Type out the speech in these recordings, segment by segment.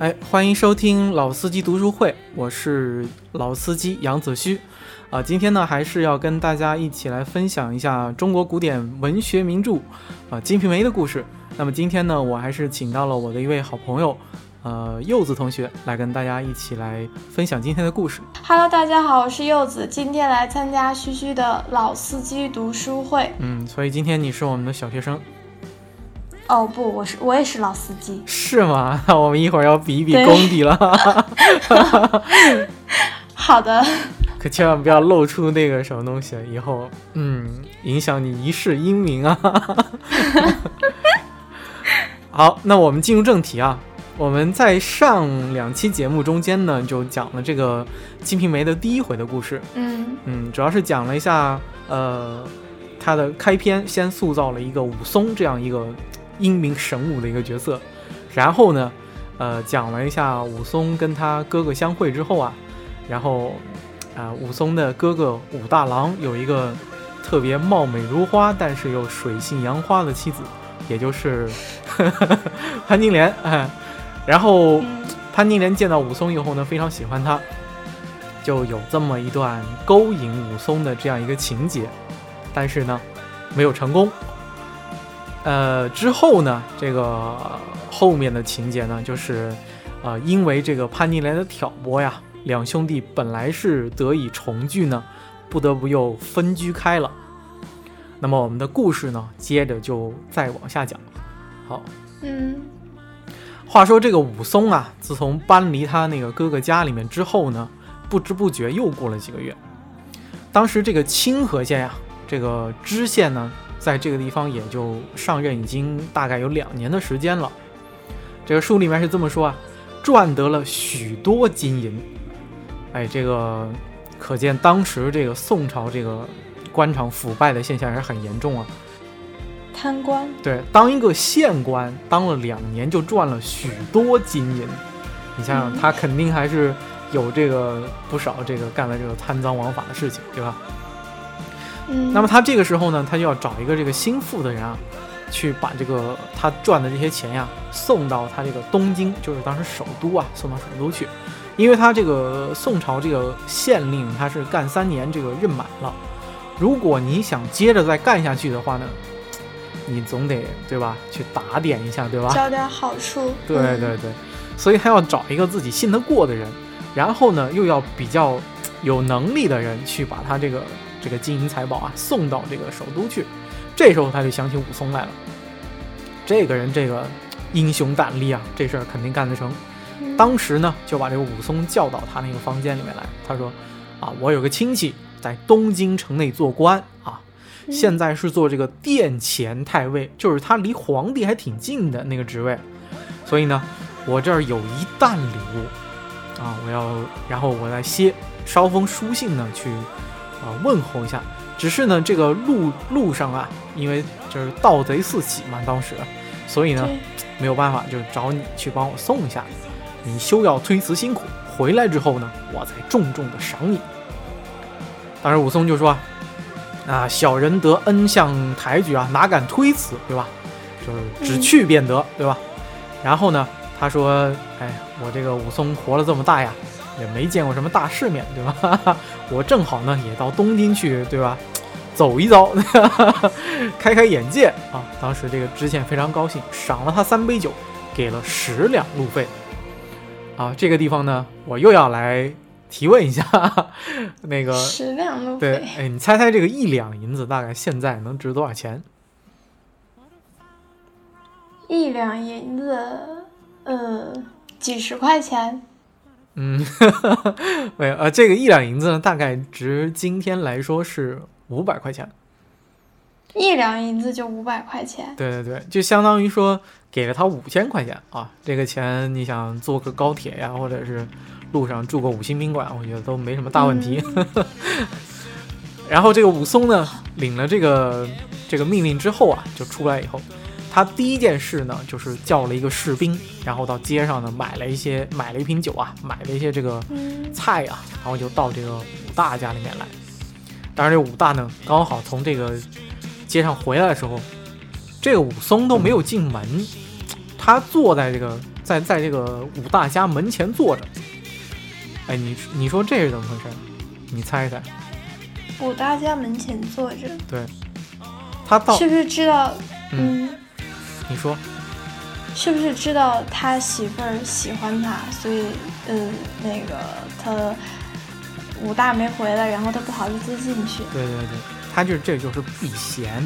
哎，欢迎收听老司机读书会，我是老司机杨子虚，啊，今天呢还是要跟大家一起来分享一下中国古典文学名著啊《金瓶梅》的故事。那么今天呢，我还是请到了我的一位好朋友，呃，柚子同学来跟大家一起来分享今天的故事。Hello，大家好，我是柚子，今天来参加嘘嘘的老司机读书会。嗯，所以今天你是我们的小学生，哦不，我是我也是老司机。是吗？那我们一会儿要比一比功底了，好的，可千万不要露出那个什么东西，以后嗯，影响你一世英名啊。好，那我们进入正题啊。我们在上两期节目中间呢，就讲了这个《金瓶梅》的第一回的故事。嗯嗯，主要是讲了一下，呃，它的开篇先塑造了一个武松这样一个英明神武的一个角色，然后呢，呃，讲了一下武松跟他哥哥相会之后啊，然后啊、武松的哥哥武大郎有一个特别貌美如花，但是又水性杨花的妻子，也就是 潘金莲，哎，然后。嗯潘金莲见到武松以后呢，非常喜欢他，就有这么一段勾引武松的这样一个情节，但是呢，没有成功。呃，之后呢，这个后面的情节呢，就是，呃，因为这个潘金莲的挑拨呀，两兄弟本来是得以重聚呢，不得不又分居开了。那么我们的故事呢，接着就再往下讲。好，嗯话说这个武松啊，自从搬离他那个哥哥家里面之后呢，不知不觉又过了几个月。当时这个清河县呀、这个知县呢，在这个地方也就上任已经大概有两年的时间了。这个书里面是这么说啊，赚得了许多金银。哎，这个可见当时这个宋朝这个官场腐败的现象还是很严重啊。贪官。对，当一个县官当了两年就赚了许多金银，你想想，嗯他肯定还是有这个不少这个干了这个贪赃枉法的事情，对吧？嗯，那么他这个时候呢，他就要找一个这个心腹的人啊，去把这个他赚的这些钱呀送到他这个东京，就是当时首都啊，送到首都去，因为他这个宋朝这个县令他是干三年这个任满了，如果你想接着再干下去的话呢，你总得对吧，去打点一下，对吧？交点好处。对嗯对对，所以他要找一个自己信得过的人，然后呢，又要比较有能力的人去把他这个这个金银财宝啊送到这个首都去。这时候他就想起武松来了，这个人这个英雄胆力啊，这事儿肯定干得成。嗯当时呢，就把这个武松叫到他那个房间里面来，他说：“啊，我有个亲戚在东京城内做官啊，嗯现在是做这个殿前太尉，就是他离皇帝还挺近的那个职位，所以呢，我这儿有一担礼物啊，我要，然后我来歇捎封书信呢，去啊问候一下。只是呢，这个路路上啊，因为就是盗贼四起嘛，当时，所以呢，没有办法，就找你去帮我送一下。你休要推辞辛苦，回来之后呢，我再重重的赏你。当时武松就说：“啊，小人得恩相抬举啊，哪敢推辞，对吧？就是只去便得，对吧？”然后呢，他说：“哎，我这个武松活了这么大呀，也没见过什么大世面，对吧？我正好呢，也到东京去，对吧？走一遭，开开眼界啊！”当时这个知县非常高兴，赏了他三杯酒，给了十两路费。啊，这个地方呢，我又要来提问一下，那个十两路对，哎，你猜猜这个一两银子大概现在能值多少钱？一两银子，呃，几十块钱。嗯，没有，呃，这个一两银子呢，大概值今天来说是五百块钱。一两银子就五百块钱，对对对，就相当于说给了他五千块钱啊。这个钱你想坐个高铁呀，或者是路上住个五星宾馆，我觉得都没什么大问题。然后这个武松呢，领了这个这个命令之后啊，就出来以后，他第一件事呢，就是叫了一个士兵，然后到街上呢买了一些买了一瓶酒啊，买了一些这个菜啊，然后就到这个武大家里面来。当然，这武大呢，刚好从这个街上回来的时候，这个武松都没有进门，他坐在这个在在这个武大家门前坐着。哎，你你说这是怎么回事？你猜猜？武大家门前坐着，对，他到是不是知道？嗯，你说，是不是知道他媳妇儿喜欢他，所以，嗯，那个他武大没回来，然后他不好意思进去。对对对，他就这就是避嫌。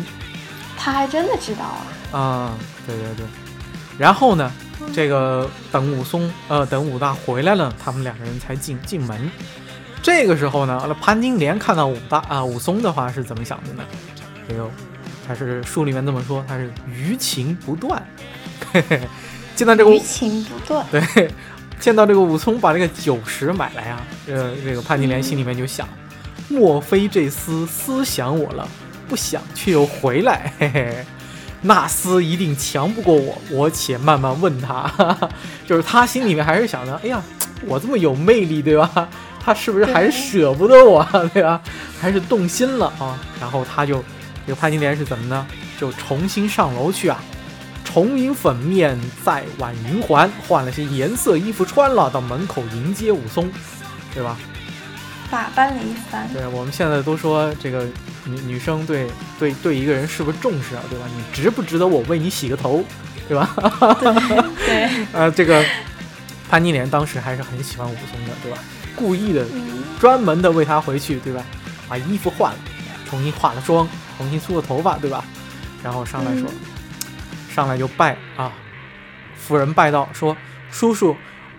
他还真的知道啊。啊，对对对。然后呢，这个等武松，呃，等武大回来了，他们两个人才进进门。这个时候呢，那潘金莲看到武大啊武松的话是怎么想的呢？哎呦，他是书里面这么说，他是余情不断。见到这个余情不断，对，见到这个武松把这个酒食买来啊，呃，这个潘金莲心里面就想，莫非这厮思想我了，不想却又回来，嘿 嘿，纳斯一定强不过我，我且慢慢问他。就是他心里面还是想着，哎呀，我这么有魅力，对吧？他是不是还舍不得我，对吧？还是动心了啊？然后他就，这个潘金莲是怎么呢？就重新上楼去啊，重饮粉面，再挽云环，换了些颜色衣服穿了，到门口迎接武松，对吧？打扮了一番。对，我们现在都说这个女女生对对对一个人是不是重视啊？对吧？你值不值得我为你洗个头，对吧？对。呃，这个潘金莲当时还是很喜欢武松的，对吧？故意的，专门的为他回去，对吧？把衣服换了，重新化了妆，重新梳了头发，对吧？然后上来说，上来就拜啊，夫人拜道说：“叔叔，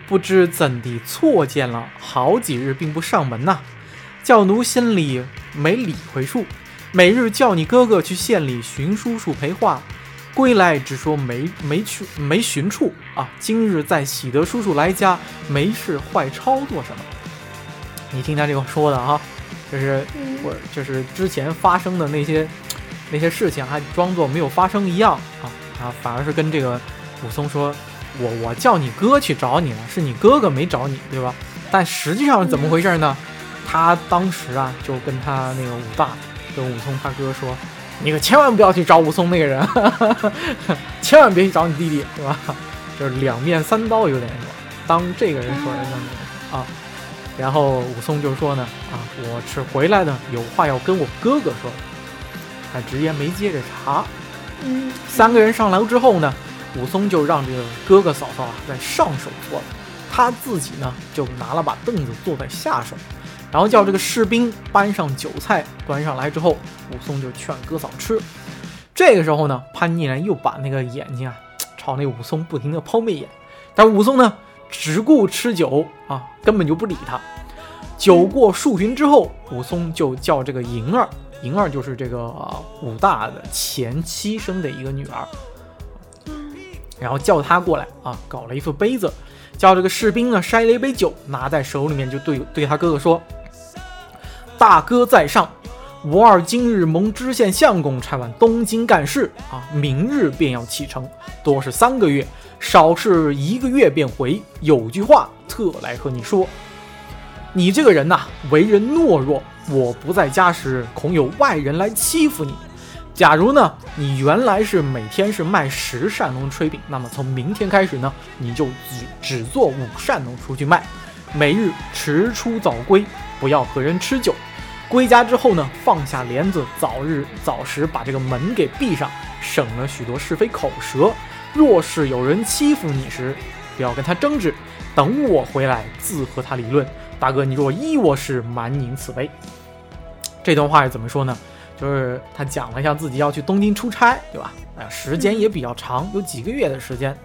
不知怎地错见了，好几日并不上门呐，叫奴心里没理会数。每日叫你哥哥去县里寻叔叔陪话，归来只说没没去没寻处啊。今日在喜得叔叔来家，没事坏抄做什么？”你听他这个说的啊，就是我就是之前发生的那些那些事情，还装作没有发生一样啊啊，反而是跟这个武松说，我我叫你哥去找你了，是你哥哥没找你，对吧？但实际上是怎么回事呢？他当时啊就跟他那个武大跟武松他哥说，你可千万不要去找武松那个人，千万别去找你弟弟，对吧？就是两面三刀有点说，当这个人说人家啊。然后武松就说呢，啊，我是回来呢，有话要跟我哥哥说。他直言没接着茬。嗯，三个人上楼之后呢，武松就让这个哥哥嫂嫂啊在上手坐，他自己呢就拿了把凳子坐在下手，然后叫这个士兵搬上酒菜端上来之后，武松就劝哥嫂吃。这个时候呢，潘金莲又把那个眼睛啊朝那武松不停的抛媚眼，但武松呢。只顾吃酒啊，根本就不理他。酒过数巡之后，武松就叫这个莹儿，莹儿就是这个武大的前妻生的一个女儿，然后叫他过来啊，搞了一副杯子，叫这个士兵呢筛了一杯酒，拿在手里面就对对他哥哥说：“大哥在上，吾二今日蒙知县相公差往东京干事啊，明日便要启程，多是三个月。”少是一个月便回。有句话特来和你说：你这个人呐，为人懦弱。我不在家时，恐有外人来欺负你。假如呢，你原来是每天是卖十扇笼炊饼，那么从明天开始呢，你就只只做五扇笼出去卖。每日迟出早归，不要和人吃酒。归家之后呢，放下帘子，早日早时把这个门给闭上，省了许多是非口舌。若是有人欺负你时，不要跟他争执，等我回来自和他理论。大哥，你若依我是，满拧此杯。这段话是怎么说呢？就是他讲了一下自己要去东京出差，对吧？哎，时间也比较长，有几个月的时间。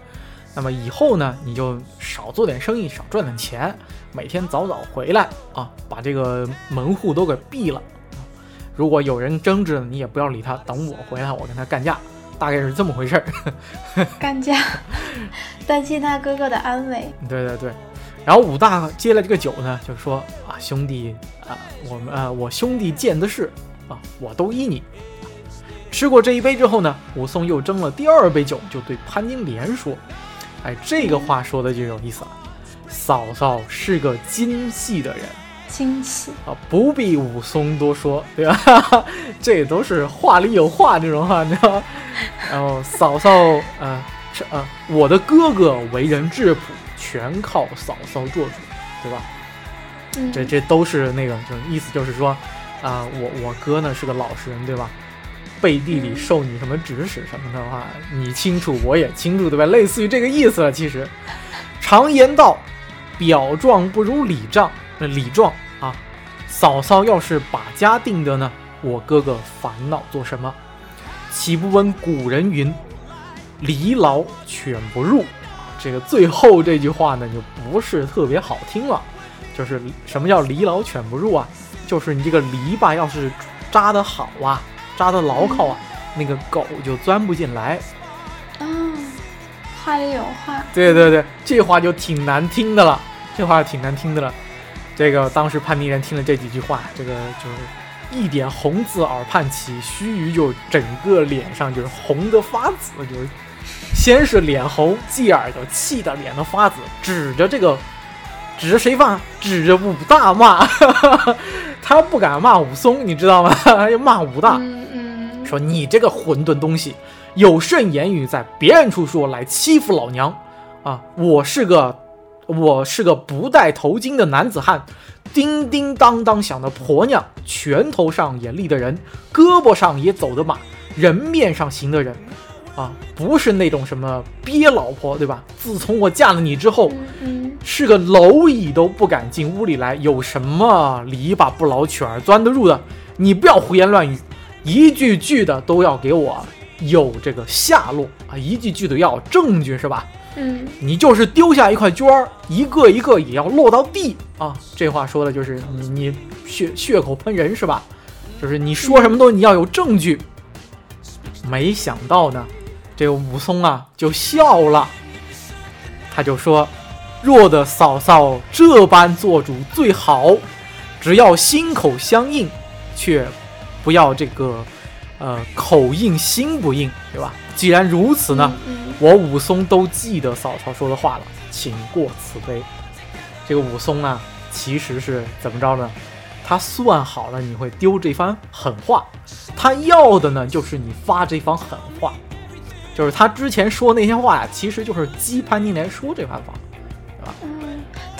那么以后呢，你就少做点生意，少赚点钱，每天早早回来啊，把这个门户都给闭了。如果有人争执，你也不要理他，等我回来，我跟他干架。大概是这么回事儿，干架，担心他哥哥的安危。对对对，然后武大接了这个酒呢，就说啊，兄弟啊，我们啊，我兄弟见的事啊，我都依你。吃过这一杯之后呢，武松又斟了第二杯酒，就对潘金莲说：“哎，这个话说的就有意思了。嫂嫂是个精细的人精细啊，不必武松多说，对吧？这都是话里有话这种话，你知道吗？然后嫂嫂，呃，这呃，我的哥哥为人质朴，全靠嫂嫂做主，对吧？嗯这这都是那个，就是意思就是说，啊、我我哥呢是个老实人，对吧？背地里受你什么指使什么的话，你清楚，我也清楚，对吧？类似于这个意思了。其实，常言道，表状不如里账，那里状啊，嫂嫂要是把家定的呢，我哥哥烦恼做什么？岂不闻古人云：“离牢犬不入。”这个最后这句话呢，就不是特别好听了。就是什么叫离牢犬不入啊？就是你这个篱笆要是扎得好啊，扎得牢靠啊，那个狗就钻不进来。啊，话里有话。对对对，这话就挺难听的了，这话挺难听的了。这个当时潘金莲听了这几句话，这个就是一点红自耳畔起，须臾就整个脸上就是红得发紫，就是先是脸红，继而就气得脸都发紫，指着这个指着谁骂？指着武大骂，他不敢骂武松，你知道吗？要骂武大。嗯嗯，说你这个混沌东西，有甚言语在别人处说来欺负老娘啊！我是个我是个不戴头巾的男子汉，叮叮当当响的婆娘，拳头上也立的人，胳膊上也走的马，人面上行的人。啊，不是那种什么憋老婆，对吧？自从我嫁了你之后，嗯是个蝼蚁都不敢进屋里来，有什么篱笆不老犬儿钻得入的？你不要胡言乱语，一句句的都要给我有这个下落啊，一句句的要证据是吧？嗯你就是丢下一块砖儿，一个一个也要落到地啊！这话说的就是你你血血口喷人是吧？就是你说什么都你要有证据。没想到呢，这个武松啊就笑了，他就说：“若的嫂嫂这般做主最好，只要心口相应，却不要这个呃口硬心不硬，对吧？既然如此呢。嗯我武松都记得嫂嫂说的话了，请过此杯。这个武松呢，其实是怎么着呢？他算好了你会丢这番狠话，他要的呢就是你发这番狠话，就是他之前说那些话呀，其实就是激潘金莲说这番话。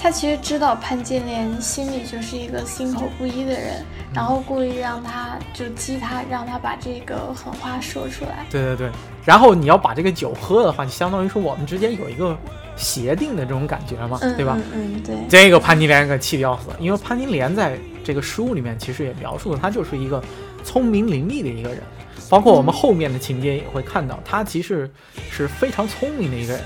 嗯，他其实知道潘金莲心里就是一个心口不一的人，然后故意让他就激他，让他把这个狠话说出来。对对对，然后你要把这个酒喝的话，就相当于说我们之间有一个协定的这种感觉嘛，嗯，对吧？嗯嗯，对。这个潘金莲可气得要死，因为潘金莲在这个书里面其实也描述了，她就是一个聪明伶俐的一个人，包括我们后面的情节也会看到，她其实是非常聪明的一个人。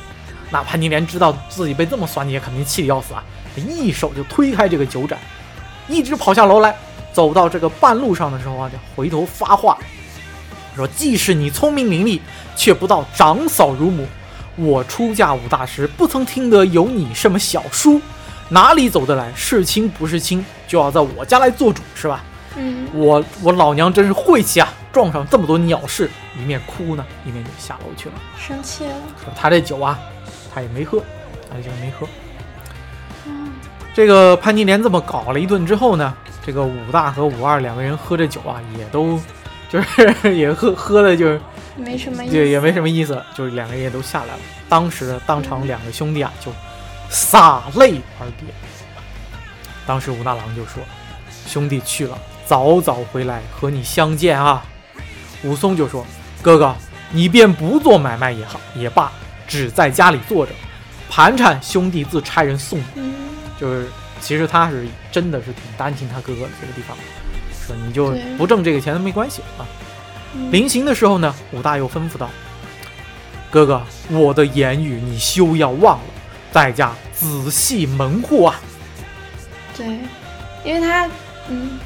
那潘金莲知道自己被这么算计，肯定气得要死啊！一手就推开这个酒盏，一直跑下楼来，走到这个半路上的时候啊，就回头发话说：“即使你聪明伶俐，却不到长嫂如母。我出嫁武大时，不曾听得有你什么小叔，哪里走得来？是亲不是亲，就要在我家来做主，是吧？嗯我我老娘真是晦气啊！撞上这么多鸟事，一面哭呢，一面就下楼去了。生气了。说他这酒啊，他也没喝，他这酒没喝。嗯这个潘金莲这么搞了一顿之后呢，这个武大和武二两个人喝这酒啊，也都就是 也喝喝的就是没什么意思。也也没什么意思，就是两个人也都下来了。当时当场两个兄弟啊就洒泪而别。当时武大郎就说：“兄弟去了，早早回来和你相见啊。”武松就说：“哥哥，你便不做买卖也好也罢，只在家里坐着，盘缠兄弟自差人送你。”嗯就是其实他是真的是挺担心他哥哥的这个地方，说你就不挣这个钱都没关系啊。嗯临行的时候呢，武大又吩咐道：“哥哥，我的言语你休要忘了，在家仔细门户啊。对，因为他，嗯，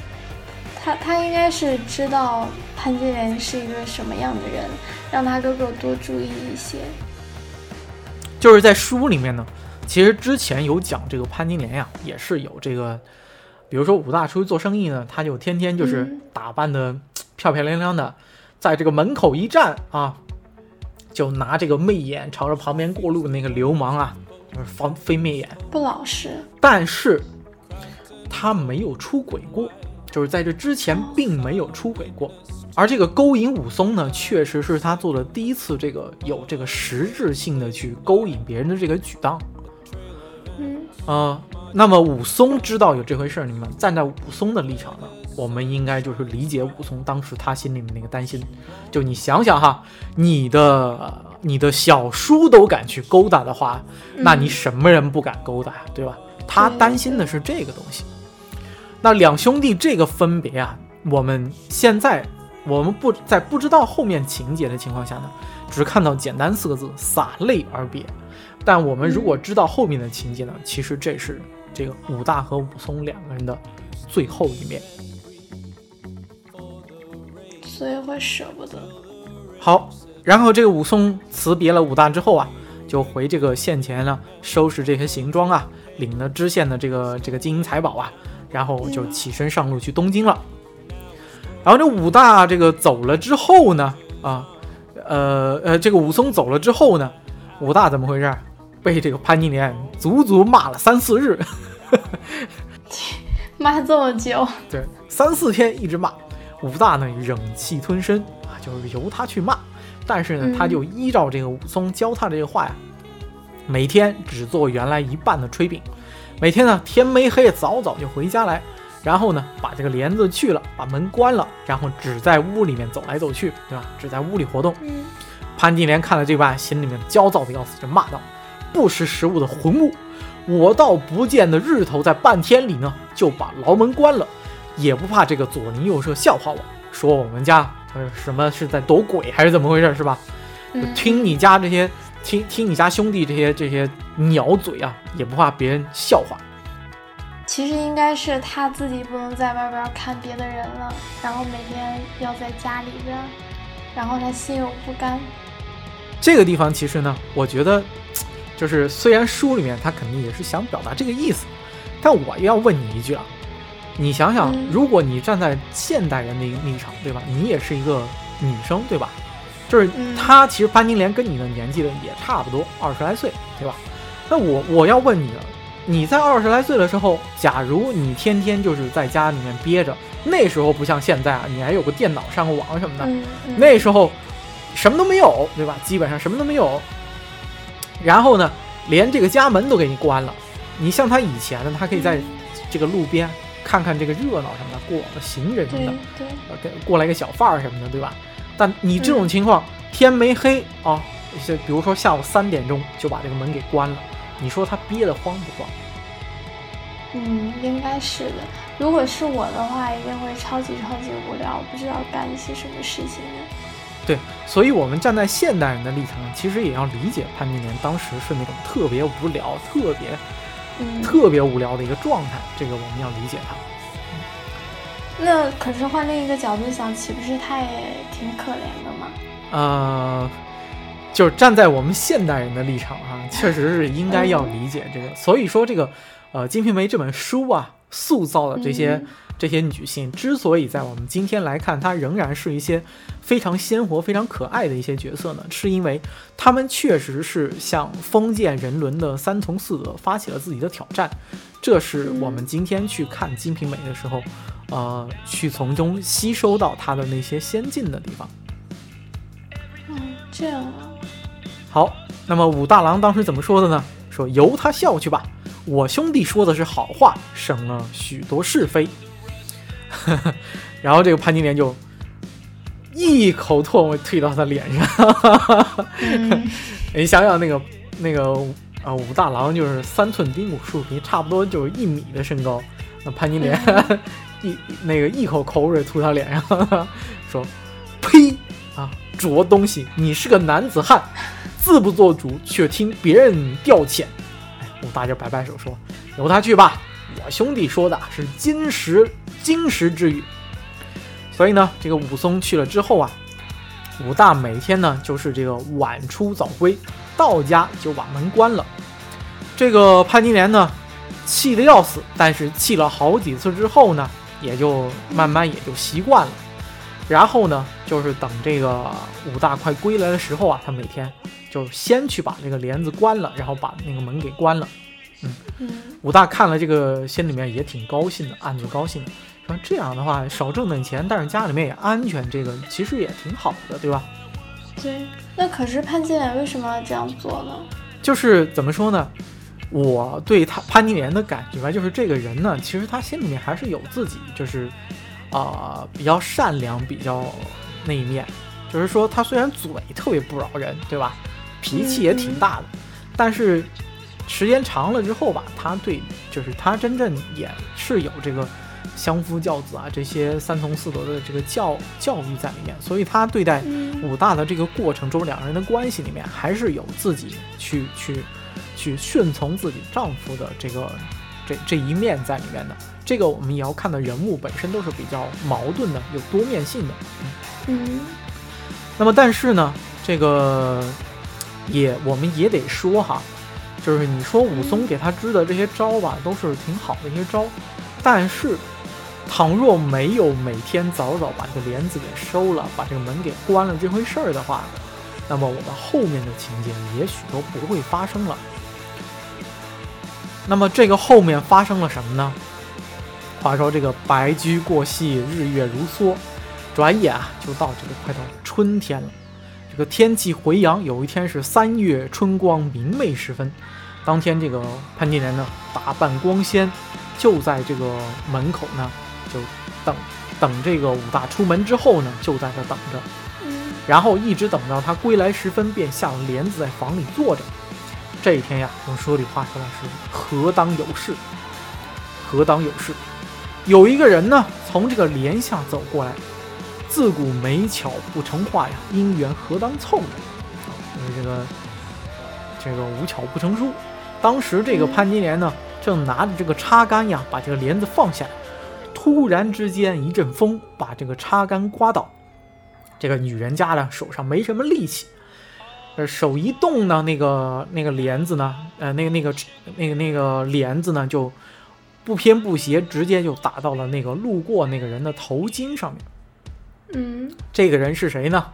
他他应该是知道潘金莲是一个什么样的人，让他哥哥多注意一些。”就是在书里面呢，其实之前有讲这个潘金莲呀，也是有这个，比如说武大出去做生意呢，他就天天就是嗯打扮的漂漂亮亮的，在这个门口一站啊，就拿这个媚眼朝着旁边过路的那个流氓啊，就是防飞媚眼。不老实，但是他没有出轨过，就是在这之前并没有出轨过。而这个勾引武松呢，确实是他做的第一次这个有这个实质性的去勾引别人的这个举动。嗯呃，那么武松知道有这回事儿，你们站在武松的立场呢，我们应该就是理解武松当时他心里面那个担心。就你想想哈，你的你的小叔都敢去勾搭的话，那你什么人不敢勾搭呀，对吧？他担心的是这个东西。那两兄弟这个分别啊，我们现在我们不在不知道后面情节的情况下呢，只看到简单四个字“洒泪而别”。但我们如果知道后面的情节呢，其实这是这个武大和武松两个人的最后一面。所以会舍不得。好，然后这个武松辞别了武大之后啊，就回这个县前呢，收拾这些行装啊，领了知县的这个这个金银财宝啊，然后就起身上路去东京了。然后这武大这个走了之后呢，啊，呃呃，这个武松走了之后呢，武大怎么回事？被这个潘金莲足足骂了三四日，骂这么久，对，三四天一直骂。武大呢忍气吞声啊，就是由他去骂，但是呢，嗯他就依照这个武松教他的这个话呀，每天只做原来一半的炊饼，每天呢天没黑早早就回家来，然后呢把这个帘子去了，把门关了，然后只在屋里面走来走去，对吧？只在屋里活动。嗯，潘金莲看了这般，心里面焦躁的要死，就骂道：“不识时务的混物！我倒不见得日头在半天里呢，就把牢门关了，也不怕这个左邻右舍笑话我，说我们家呃什么是在躲鬼还是怎么回事，是吧？听你家这些听听你家兄弟这些这些鸟嘴啊，也不怕别人笑话。其实应该是他自己不能在外边看别的人了，然后每天要在家里边，然后他心有不甘。这个地方其实呢，我觉得就是虽然书里面他肯定也是想表达这个意思，但我要问你一句啊，你想想嗯，如果你站在现代人的立场，对吧？你也是一个女生，对吧？就是他其实潘金莲跟你的年纪的也差不多，二十来岁，对吧？那我我要问你了，你在二十来岁的时候，假如你天天就是在家里面憋着，那时候不像现在啊，你还有个电脑上个网什么的，嗯，嗯那时候什么都没有，对吧？基本上什么都没有。然后呢，连这个家门都给你关了。你像他以前呢，他可以在这个路边看看这个热闹什么的，过往的行人什么的，对，过来一个小贩儿什么的，对吧？但你这种情况，天没黑啊，是比如说下午三点钟就把这个门给关了，你说他憋得慌不慌？嗯，应该是的。如果是我的话，一定会超级超级无聊，不知道干一些什么事情的。对，所以我们站在现代人的立场，其实也要理解潘金莲当时是那种特别无聊、特别嗯，特别无聊的一个状态，这个我们要理解他。那可是换另一个角度想，岂不是他也挺可怜的吗？呃，就是站在我们现代人的立场哈、确实是应该要理解这个。所以说，这个呃《金瓶梅》这本书啊，塑造的这些、嗯这些女性，之所以在我们今天来看，她仍然是一些非常鲜活、非常可爱的一些角色呢，是因为她们确实是向封建人伦的三从四德发起了自己的挑战。这是我们今天去看《金瓶梅》的时候，呃，去从中吸收到它的那些先进的地方。嗯，这样啊。好，那么武大郎当时怎么说的呢？说由他笑去吧，我兄弟说的是好话，省了许多是非。然后这个潘金莲就一口唾沫吐到他脸上。嗯，你想想那个那个啊武大郎就是三寸丁骨树皮，差不多就是一米的身高。那潘金莲、一那个一口口水吐他脸上，说：“呸啊，拙东西！你是个男子汉，自不做主，却听别人调遣。”哎，武大就摆摆手说：“由他去吧，我兄弟说的是金石金石之语。”所以呢，这个武松去了之后啊，武大每天呢就是这个晚出早归，到家就把门关了。这个潘金莲呢，气得要死，但是气了好几次之后呢，也就慢慢也就习惯了。然后呢，就是等这个武大快归来的时候啊，他每天就先去把这个帘子关了，然后把那个门给关了。嗯，武大看了这个，心里面也挺高兴的，暗自高兴的，说这样的话少挣点钱，但是家里面也安全，这个其实也挺好的，对吧？对。那可是潘金莲为什么要这样做呢？就是怎么说呢？我对他潘金莲的感觉吧，就是这个人呢，其实他心里面还是有自己，就是啊、比较善良，比较那一面。就是说，他虽然嘴特别不饶人，对吧？脾气也挺大的，但是时间长了之后吧，他对，就是他真正也是有这个相夫教子啊，这些三从四德的这个教教育在里面，所以他对待嗯武大的这个过程中，两人的关系里面还是有自己去去去顺从自己丈夫的这个这这一面在里面的。这个我们也要看的人物本身都是比较矛盾的，有多面性的。嗯那么但是呢，这个也我们也得说哈，就是你说武松给他支的这些招吧，都是挺好的一些招，但是倘若没有每天早早把这个帘子给收了，把这个门给关了这回事儿的话，那么我们后面的情节也许都不会发生了。那么这个后面发生了什么呢？话说这个白驹过隙，日月如梭，转眼啊就到这个快到春天了。这个天气回阳，有一天是三月春光明媚时分，当天这个潘金莲呢打扮光鲜，就在这个门口呢就等等这个武大出门之后呢，就在这等着。嗯然后一直等到他归来时分，便下了帘子在房里坐着。这一天呀，用说里话说来是何当有事，何当有事。有一个人呢，从这个帘下走过来，自古美巧不成话呀，姻缘何当凑？因为这个这个无巧不成书。当时这个潘金莲呢，正拿着这个插杆呀，把这个帘子放下来，突然之间一阵风把这个插杆刮倒。这个女人家呢手上没什么力气，呃，手一动呢，那个那个帘子呢，呃，那个那个那个那个帘子呢，就不偏不斜，直接就打到了那个路过那个人的头巾上面。嗯这个人是谁呢？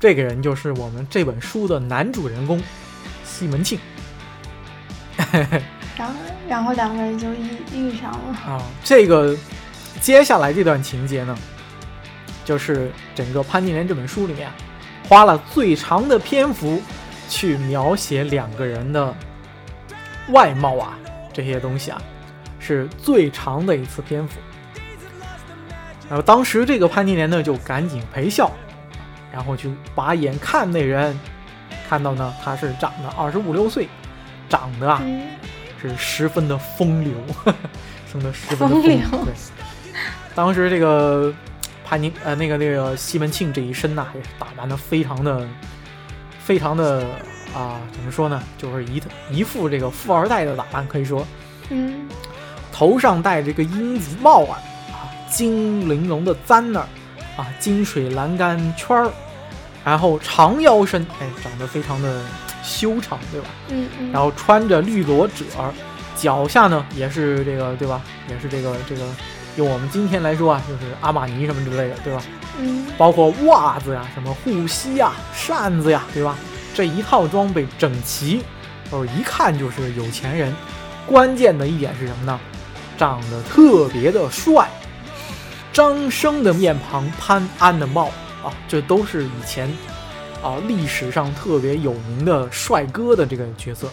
这个人就是我们这本书的男主人公西门庆 然后然后两个人就遇遇上了。啊。这个接下来这段情节呢，就是整个潘金莲这本书里面花了最长的篇幅去描写两个人的外貌啊，这些东西啊，是最长的一次篇幅。然后当时这个潘金莲呢，就赶紧陪笑，然后去把眼看那人，看到呢他是长得二十五六岁，长得啊嗯。是十分的风流，生的十分的风流。对，当时这个潘金呃那个那个西门庆这一身呐、也是打扮的非常的非常的啊、怎么说呢，就是一一副这个富二代的打扮，可以说。嗯。头上戴这个缨子帽啊，啊，金玲珑的簪儿，啊，金水栏杆圈儿，然后长腰身，哎，长得非常的修长，对吧？嗯嗯，然后穿着绿罗褶儿，脚下呢也是这个，对吧？也是这个这个，用我们今天来说啊，就是阿玛尼什么之类的，对吧？嗯包括袜子呀、什么护膝呀、扇子呀，对吧？这一套装备整齐，哦，一看就是有钱人。关键的一点是什么呢？长得特别的帅，张生的面庞，潘安的貌啊，这都是以前啊历史上特别有名的帅哥的这个角色。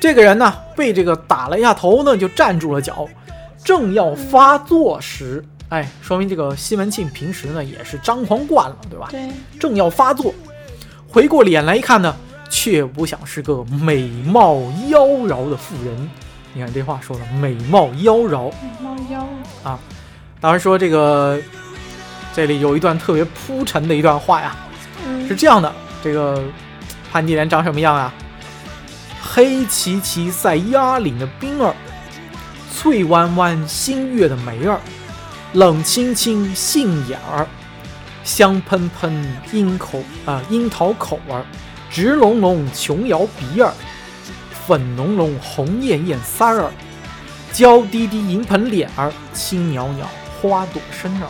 这个人呢，被这个打了一下头呢，就站住了脚，正要发作时，哎，说明这个西门庆平时呢也是张狂惯了，对吧？对，正要发作，回过脸来一看呢，却不想是个美貌妖娆的妇人。你看这话说的，美貌妖娆。美貌妖，当然说这个，这里有一段特别铺陈的一段话呀，嗯是这样的：这个潘金莲长什么样啊？黑漆漆赛鸭岭的冰儿，翠弯弯新月的眉儿，冷清清杏眼儿，香喷喷樱口啊、樱桃口儿，直隆隆琼瑶鼻儿，粉浓浓红艳艳腮儿，娇滴滴银盆脸儿，青袅袅花朵生儿，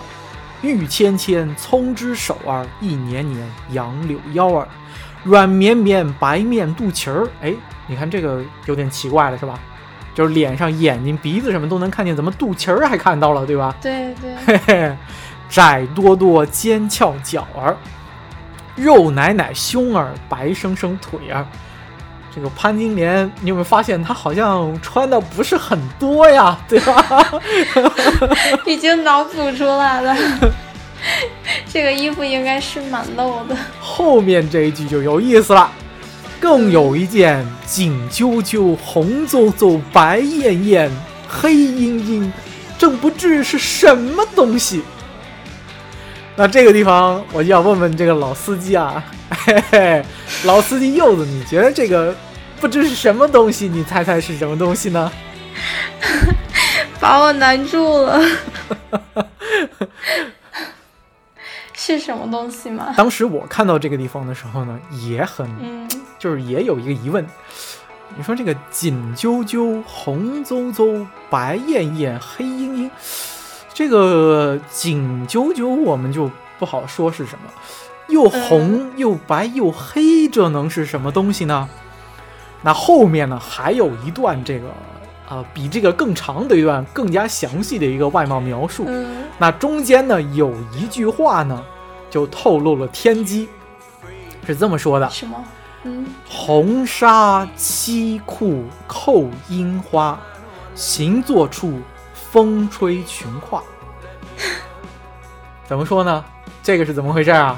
玉芊芊葱之手儿，一年年杨柳腰儿，软绵绵白面肚脐儿。哎，你看这个有点奇怪了，是吧？就是脸上、眼睛、鼻子什么都能看见，怎么肚脐儿还看到了，对吧？对对，嘿嘿，窄多多尖翘脚儿，肉奶奶胸儿，白生生腿儿。这个潘金莲，你有没有发现她好像穿的不是很多呀，对吧？已经脑补出来了，这个衣服应该是蛮露的。后面这一句就有意思了，更有一件锦啾啾、红邹邹、白艳艳、黑阴阴，正不知是什么东西。那这个地方我就要问问这个老司机啊，嘿嘿，老司机柚子，你觉得这个不知是什么东西？你猜猜是什么东西呢？把我难住了，是什么东西吗？当时我看到这个地方的时候呢，也很，嗯，就是也有一个疑问。你说这个锦啾啾、红邹邹、白艳艳、黑阴阴，这个锦啾啾我们就不好说是什么，又红又白又黑，这能是什么东西呢？那后面呢还有一段这个啊、比这个更长的一段更加详细的一个外貌描述。嗯那中间呢有一句话呢，就透露了天机，是这么说的：什么？嗯，红纱七裤扣樱花，行坐处风吹裙胯。怎么说呢？这个是怎么回事啊？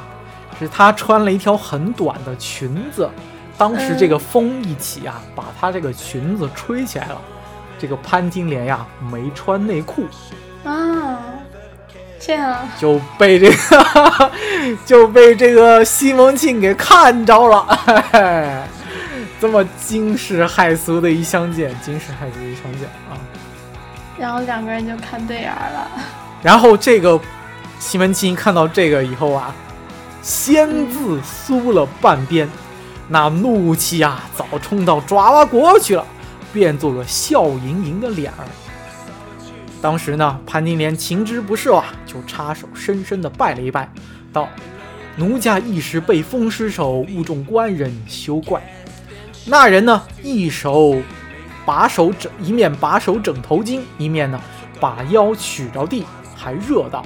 是她穿了一条很短的裙子，当时这个风一起啊，把她这个裙子吹起来了。这个潘金莲呀，没穿内裤，啊，这样，就被这个 就被这个西门庆给看着了，嘿 嘿这么惊世骇俗的一相见，惊世骇俗的一相见啊！然后两个人就看对眼儿了。然后这个西门庆看到这个以后啊，先自酥了半边，那怒气啊早冲到爪哇国去了，变做了笑盈盈的脸儿。当时呢，潘金莲情之不寿啊，就插手深深的拜了一拜，道：“奴家一时被风失手，误中官人，休怪。”那人呢，一手把手整，一面把手整头巾，一面呢把腰曲着地，还热道：“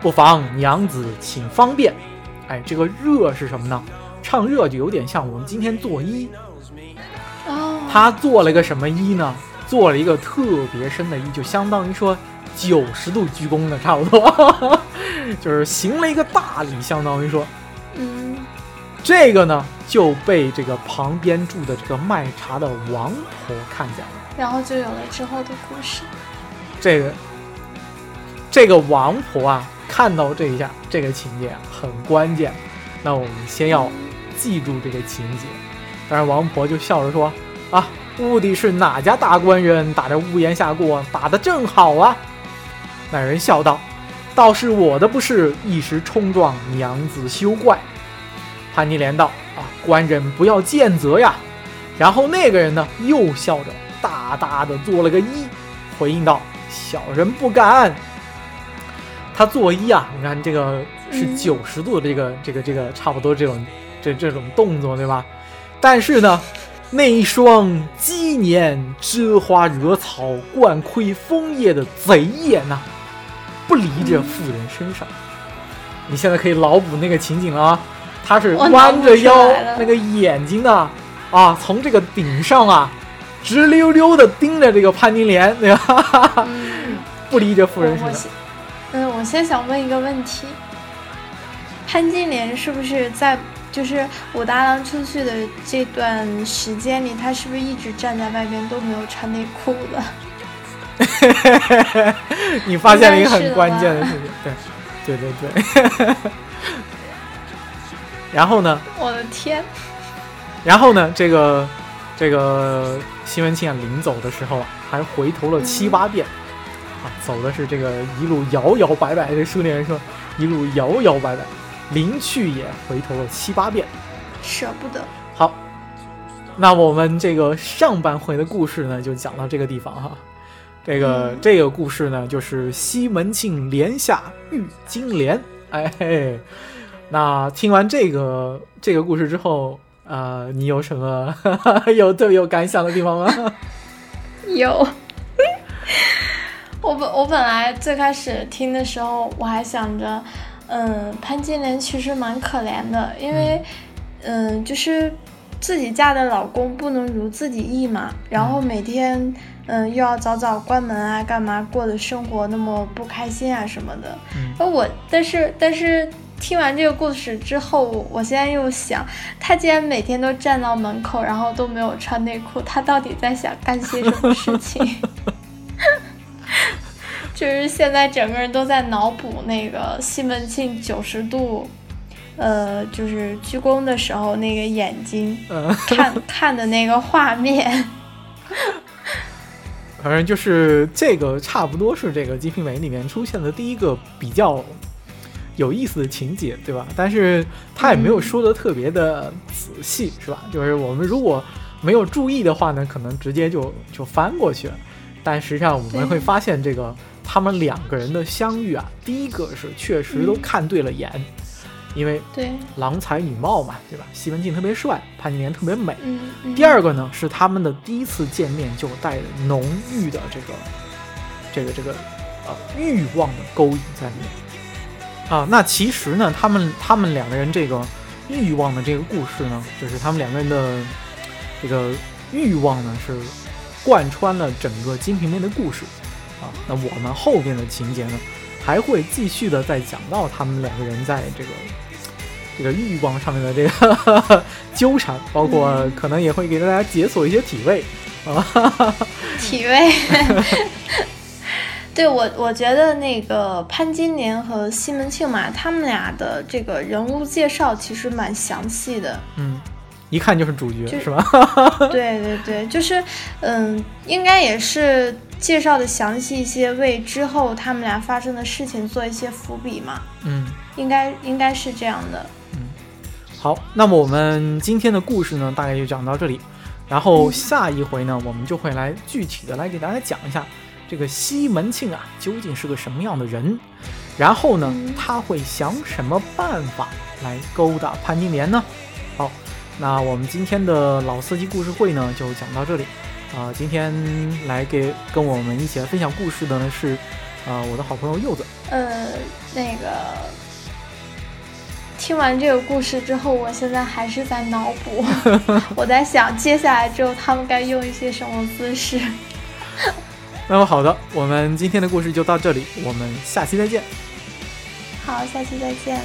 不妨娘子请方便。”哎，这个热是什么呢？唱热就有点像我们今天做揖，哦，他做了一个什么揖呢？做了一个特别深的揖，就相当于说九十度鞠躬的差不多，就是行了一个大礼，相当于说嗯，这个呢就被这个旁边住的这个卖茶的王婆看见了。然后就有了之后的故事。这个这个王婆啊，看到这一下，这个情节啊很关键。那我们先要记住这个情节。当然，王婆就笑着说：“啊，屋底是哪家大官人打着屋檐下过，打得正好啊。”那人笑道：“倒是我的不是，一时冲撞，娘子休怪。”潘金莲道：“啊，官人不要见责呀。”然后那个人呢，又笑着大大的做了个揖，回应道：“小人不敢。”他作揖啊，你看这个是嗯九十度的这个、这个这个差不多这种这这种动作，对吧？但是呢，那一双鸡年遮花惹草、惯窥枫叶的贼眼呐、不离这妇人身上。你现在可以脑补那个情景了啊，他是弯着腰，那个眼睛呢，啊，从这个顶上啊，直溜溜的盯着这个潘金莲，对吧？嗯，不离这妇人身上。我先，嗯，我先想问一个问题：潘金莲是不是在就是武大郎出去的这段时间里，他是不是一直站在外边都没有穿内裤的？你发现了一个很关键的事情，对，对对对。然后呢，我的天，然后呢，这个这个西门庆啊，临走的时候啊，还回头了七八遍，啊，走的是这个一路摇摇摆摆。这书里人说，一路摇摇摆摆，临去也回头了七八遍。舍不得。好，那我们这个上半回的故事呢，就讲到这个地方哈。这个这个故事呢，就是西门庆连下玉金莲。哎，嘿，那听完这个这个故事之后，呃，你有什么 有特别有感想的地方吗？有。我本我本来最开始听的时候，我还想着，嗯，潘金莲其实蛮可怜的，因为，嗯，就是自己嫁的老公不能如自己意嘛，然后每天，嗯，又要早早关门啊，干嘛过的生活那么不开心啊什么的。而我，但是但是听完这个故事之后，我现在又想，他既然每天都站到门口，然后都没有穿内裤，他到底在想干些什么事情？就是现在整个人都在脑补那个西门庆九十度，呃，就是鞠躬的时候那个眼睛看 看的那个画面。反正就是这个，差不多是这个《金瓶梅》里面出现的第一个比较有意思的情节，对吧？但是他也没有说的特别的仔细，是吧？就是我们如果没有注意的话呢，可能直接就就翻过去了。但实际上我们会发现这个。他们两个人的相遇啊，第一个是确实都看对了眼，因为对郎才女貌嘛，对吧？西门庆特别帅，潘金莲特别美。嗯。第二个呢，是他们的第一次见面就带着浓郁的这个这个这个呃欲望的勾引在里面啊。那其实呢，他们他们两个人这个欲望的这个故事呢，就是他们两个人的这个欲望呢，是贯穿了整个《金瓶梅》的故事。啊，那我们后边的情节呢，还会继续的再讲到他们两个人在这个这个欲望上面的这个 纠缠，包括可能也会给大家解锁一些体位啊，体位。对我，我觉得那个潘金莲和西门庆嘛，他们俩的这个人物介绍其实蛮详细的。嗯，一看就是主角，是吧？对对对，就是嗯，应该也是。介绍的详细一些，为之后他们俩发生的事情做一些伏笔嘛？嗯，应该应该是这样的。嗯，好，那么我们今天的故事呢，大概就讲到这里。然后下一回呢，我们就会来具体的来给大家讲一下这个西门庆啊，究竟是个什么样的人？然后呢，他会想什么办法来勾搭潘金莲呢？好，那我们今天的老司机故事会呢，就讲到这里。啊，今天来给跟我们一起来分享故事的呢是，啊，我的好朋友柚子。呃，那个听完这个故事之后，我现在还是在脑补，我在想接下来之后他们该用一些什么姿势。那么好的，我们今天的故事就到这里，我们下期再见。好，下期再见。